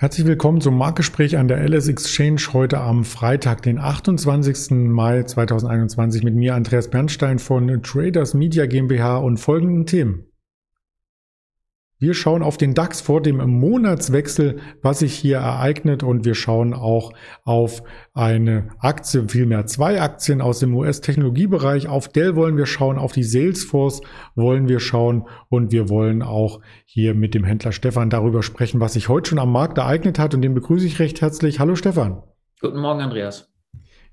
Herzlich willkommen zum Marktgespräch an der LS Exchange heute am Freitag, den 28. Mai 2021 mit mir Andreas Bernstein von Traders Media GmbH und folgenden Themen. Wir schauen auf den DAX vor dem Monatswechsel, was sich hier ereignet und wir schauen auch auf eine Aktie, vielmehr zwei Aktien aus dem US-Technologiebereich. Auf Dell wollen wir schauen, auf die Salesforce wollen wir schauen und wir wollen auch hier mit dem Händler Stefan darüber sprechen, was sich heute schon am Markt ereignet hat und den begrüße ich recht herzlich. Hallo Stefan. Guten Morgen, Andreas.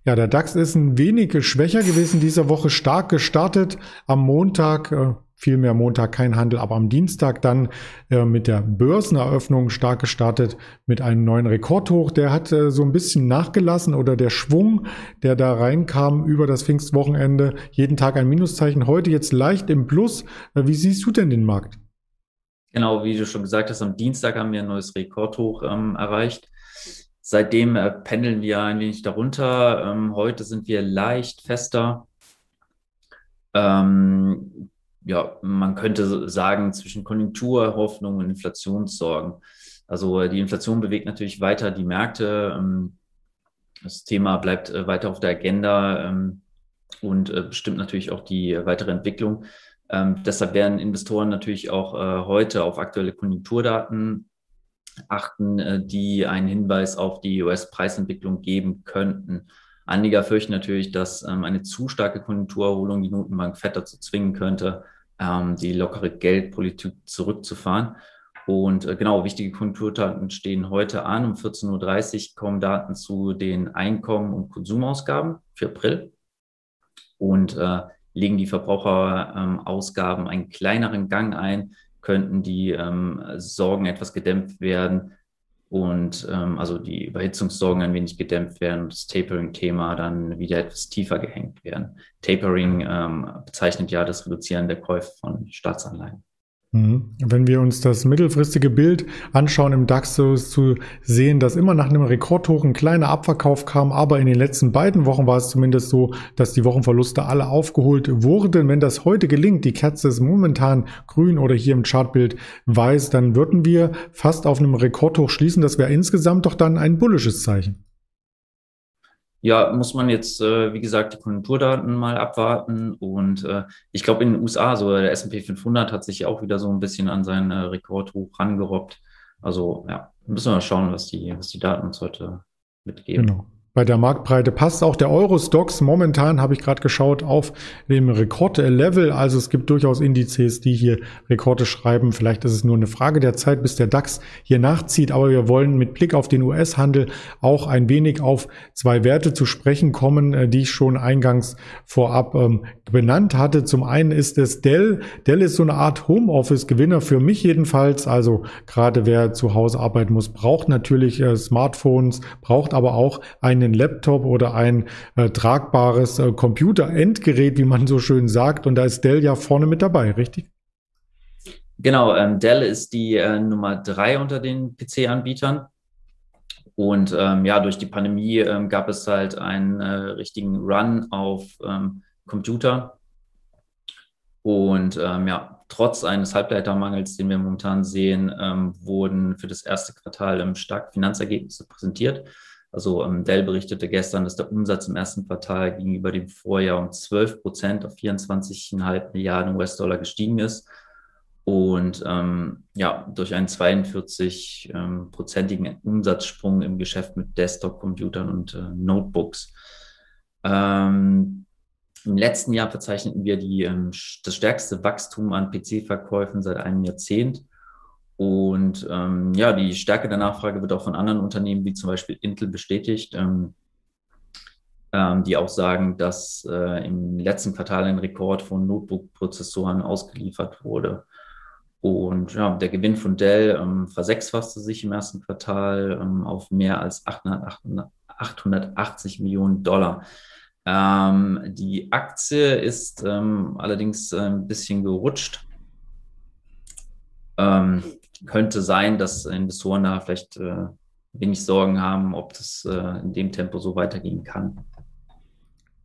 Ja, der DAX ist ein wenig schwächer gewesen dieser Woche, stark gestartet. Am Montag äh, vielmehr Montag kein Handel, aber am Dienstag dann äh, mit der Börseneröffnung stark gestartet mit einem neuen Rekordhoch. Der hat äh, so ein bisschen nachgelassen oder der Schwung, der da reinkam über das Pfingstwochenende, jeden Tag ein Minuszeichen, heute jetzt leicht im Plus. Äh, wie siehst du denn den Markt? Genau, wie du schon gesagt hast, am Dienstag haben wir ein neues Rekordhoch ähm, erreicht. Seitdem äh, pendeln wir ein wenig darunter. Ähm, heute sind wir leicht fester. Ähm, ja, man könnte sagen, zwischen Konjunkturhoffnung und Inflationssorgen. Also äh, die Inflation bewegt natürlich weiter die Märkte. Ähm, das Thema bleibt äh, weiter auf der Agenda ähm, und äh, bestimmt natürlich auch die weitere Entwicklung. Ähm, deshalb werden Investoren natürlich auch heute auf aktuelle Konjunkturdaten achten, die einen Hinweis auf die US-Preisentwicklung geben könnten. Anleger fürchten natürlich, dass eine zu starke Konjunkturerholung die Notenbank Fed dazu zwingen könnte, ähm, die lockere Geldpolitik zurückzufahren. Und äh, genau, wichtige Konjunkturdaten stehen heute an. Um 14.30 Uhr kommen Daten zu den Einkommen- und Konsumausgaben für April und äh, legen die Verbraucherausgaben ähm, einen kleineren Gang ein, könnten die ähm, Sorgen etwas gedämpft werden und ähm, also die Überhitzungssorgen ein wenig gedämpft werden und das Tapering-Thema dann wieder etwas tiefer gehängt werden. Tapering ähm, bezeichnet ja das Reduzieren der Käufe von Staatsanleihen. Mhm. Wenn wir uns das mittelfristige Bild anschauen im DAX, so ist zu sehen, dass immer nach einem Rekordhoch ein kleiner Abverkauf kam, aber in den letzten beiden Wochen war es zumindest so, dass die Wochenverluste alle aufgeholt wurden. Wenn das heute gelingt, die Kerze ist momentan grün oder hier im Chartbild weiß, dann würden wir fast auf einem Rekordhoch schließen. Das wäre insgesamt doch dann ein bullisches Zeichen. Ja, muss man jetzt, äh, wie gesagt, die Konjunkturdaten mal abwarten. Und äh, ich glaube, in den USA, so der S&P 500 hat sich auch wieder so ein bisschen an seinen äh, Rekordhoch rangerobbt. Also ja, müssen wir mal schauen, was die, was die Daten uns heute mitgeben. Genau bei der Marktbreite passt auch der Eurostox momentan, habe ich gerade geschaut, auf dem Rekordlevel. Also es gibt durchaus Indizes, die hier Rekorde schreiben. Vielleicht ist es nur eine Frage der Zeit, bis der DAX hier nachzieht. Aber wir wollen mit Blick auf den US-Handel auch ein wenig auf zwei Werte zu sprechen kommen, äh, die ich schon eingangs vorab ähm, benannt hatte. Zum einen ist es Dell. Dell ist so eine Art Homeoffice-Gewinner für mich jedenfalls. Also gerade wer zu Hause arbeiten muss, braucht natürlich äh, Smartphones, braucht aber auch eine einen Laptop oder ein äh, tragbares äh, Computer-Endgerät, wie man so schön sagt. Und da ist Dell ja vorne mit dabei, richtig? Genau, ähm, Dell ist die äh, Nummer drei unter den PC-Anbietern. Und ähm, ja, durch die Pandemie ähm, gab es halt einen äh, richtigen Run auf ähm, Computer. Und ähm, ja, trotz eines Halbleitermangels, den wir momentan sehen, ähm, wurden für das erste Quartal stark Finanzergebnisse präsentiert. Also ähm, Dell berichtete gestern, dass der Umsatz im ersten Quartal gegenüber dem Vorjahr um 12 Prozent auf 24,5 Milliarden US-Dollar gestiegen ist. Und ähm, ja, durch einen 42-prozentigen ähm, Umsatzsprung im Geschäft mit Desktop-Computern und äh, Notebooks. Ähm, Im letzten Jahr verzeichneten wir die, ähm, das stärkste Wachstum an PC-Verkäufen seit einem Jahrzehnt. Und ähm, ja, die Stärke der Nachfrage wird auch von anderen Unternehmen wie zum Beispiel Intel bestätigt, ähm, ähm, die auch sagen, dass äh, im letzten Quartal ein Rekord von Notebook-Prozessoren ausgeliefert wurde. Und ja, der Gewinn von Dell ähm, versechsfasste sich im ersten Quartal ähm, auf mehr als 800, 880 Millionen Dollar. Ähm, die Aktie ist allerdings ein bisschen gerutscht. Ähm, könnte sein, dass Investoren da vielleicht äh, wenig Sorgen haben, ob das äh, in dem Tempo so weitergehen kann.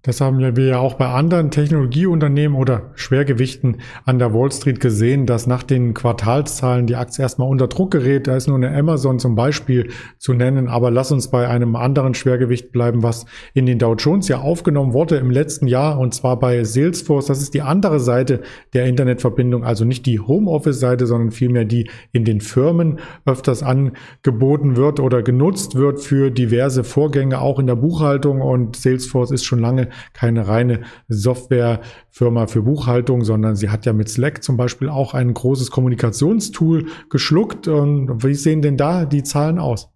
Das haben wir ja auch bei anderen Technologieunternehmen oder Schwergewichten an der Wall Street gesehen, dass nach den Quartalszahlen die Aktie erstmal unter Druck gerät. Da ist nur eine Amazon zum Beispiel zu nennen. Aber lass uns bei einem anderen Schwergewicht bleiben, was in den Dow Jones ja aufgenommen wurde im letzten Jahr und zwar bei Salesforce. Das ist die andere Seite der Internetverbindung, also nicht die Homeoffice-Seite, sondern vielmehr die in den Firmen öfters angeboten wird oder genutzt wird für diverse Vorgänge, auch in der Buchhaltung. Und Salesforce ist schon lange keine reine Softwarefirma für Buchhaltung, sondern sie hat ja mit Slack zum Beispiel auch ein großes Kommunikationstool geschluckt. Und wie sehen denn da die Zahlen aus?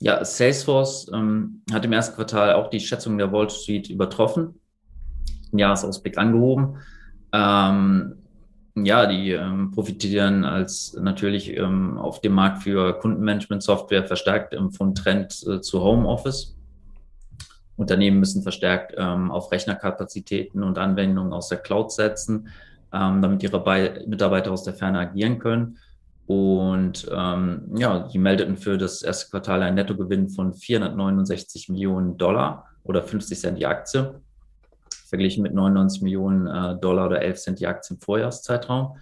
Ja, Salesforce ähm, hat im ersten Quartal auch die Schätzung der Wall Street übertroffen, im Jahresausblick angehoben. Ähm, ja, die ähm, profitieren als natürlich ähm, auf dem Markt für Kundenmanagement-Software verstärkt ähm, vom Trend äh, zu Homeoffice. Unternehmen müssen verstärkt ähm, auf Rechnerkapazitäten und Anwendungen aus der Cloud setzen, ähm, damit ihre Be Mitarbeiter aus der Ferne agieren können. Und ähm, ja, die meldeten für das erste Quartal einen Nettogewinn von 469 Millionen Dollar oder 50 Cent die Aktie, verglichen mit 99 Millionen äh, Dollar oder 11 Cent die Aktie im Vorjahreszeitraum.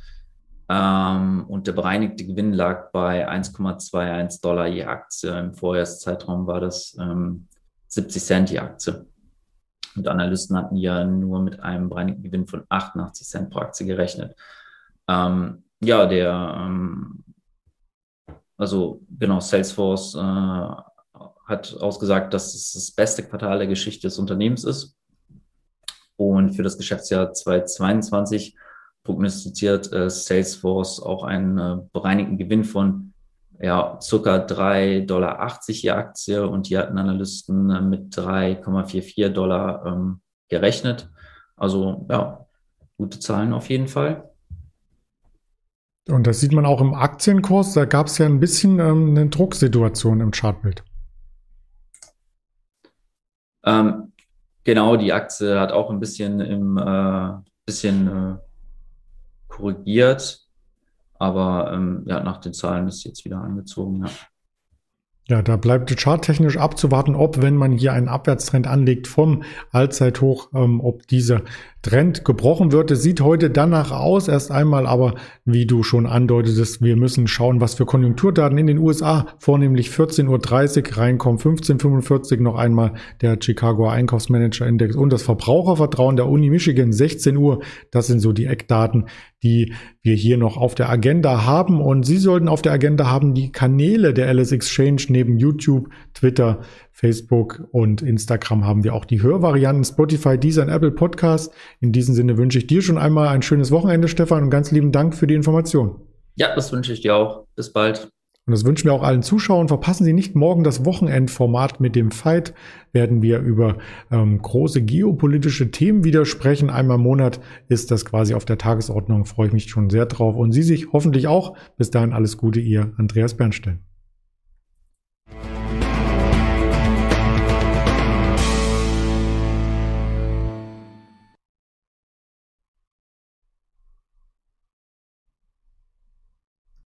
Ähm, und der bereinigte Gewinn lag bei 1,21 Dollar je Aktie. Im Vorjahreszeitraum war das ähm, 70 Cent die Aktie. Und Analysten hatten ja nur mit einem bereinigten Gewinn von 88 Cent pro Aktie gerechnet. Ähm, ja, der, ähm, also genau, Salesforce äh, hat ausgesagt, dass es das beste Quartal der Geschichte des Unternehmens ist. Und für das Geschäftsjahr 2022 prognostiziert äh, Salesforce auch einen äh, bereinigten Gewinn von ja, circa 3,80 Dollar je Aktie und die hatten Analysten äh, mit 3,44 Dollar ähm, gerechnet. Also ja, gute Zahlen auf jeden Fall. Und das sieht man auch im Aktienkurs, da gab es ja ein bisschen ähm, eine Drucksituation im Chartbild. Ähm, genau, die Aktie hat auch ein bisschen im äh, bisschen äh, korrigiert. Aber ähm, ja, nach den Zahlen ist jetzt wieder angezogen, ja. Ja, da bleibt charttechnisch abzuwarten, ob, wenn man hier einen Abwärtstrend anlegt vom Allzeithoch, ähm, ob dieser Trend gebrochen wird. Es sieht heute danach aus, erst einmal, aber wie du schon andeutetest, wir müssen schauen, was für Konjunkturdaten in den USA, vornehmlich 14.30 Uhr reinkommen, 15.45 Uhr noch einmal der Chicago Einkaufsmanager Index und das Verbrauchervertrauen der Uni Michigan, 16 Uhr. Das sind so die Eckdaten, die wir hier noch auf der Agenda haben. Und Sie sollten auf der Agenda haben die Kanäle der LS Exchange neben YouTube, Twitter, Facebook und Instagram haben wir auch die Hörvarianten Spotify, Deezer und Apple Podcast. In diesem Sinne wünsche ich dir schon einmal ein schönes Wochenende, Stefan, und ganz lieben Dank für die Information. Ja, das wünsche ich dir auch. Bis bald. Und das wünschen wir auch allen Zuschauern. Verpassen Sie nicht morgen das Wochenendformat mit dem Fight. Werden wir über ähm, große geopolitische Themen wieder sprechen. Einmal im Monat ist das quasi auf der Tagesordnung. Freue ich mich schon sehr drauf. Und Sie sich hoffentlich auch. Bis dahin alles Gute, Ihr Andreas Bernstein.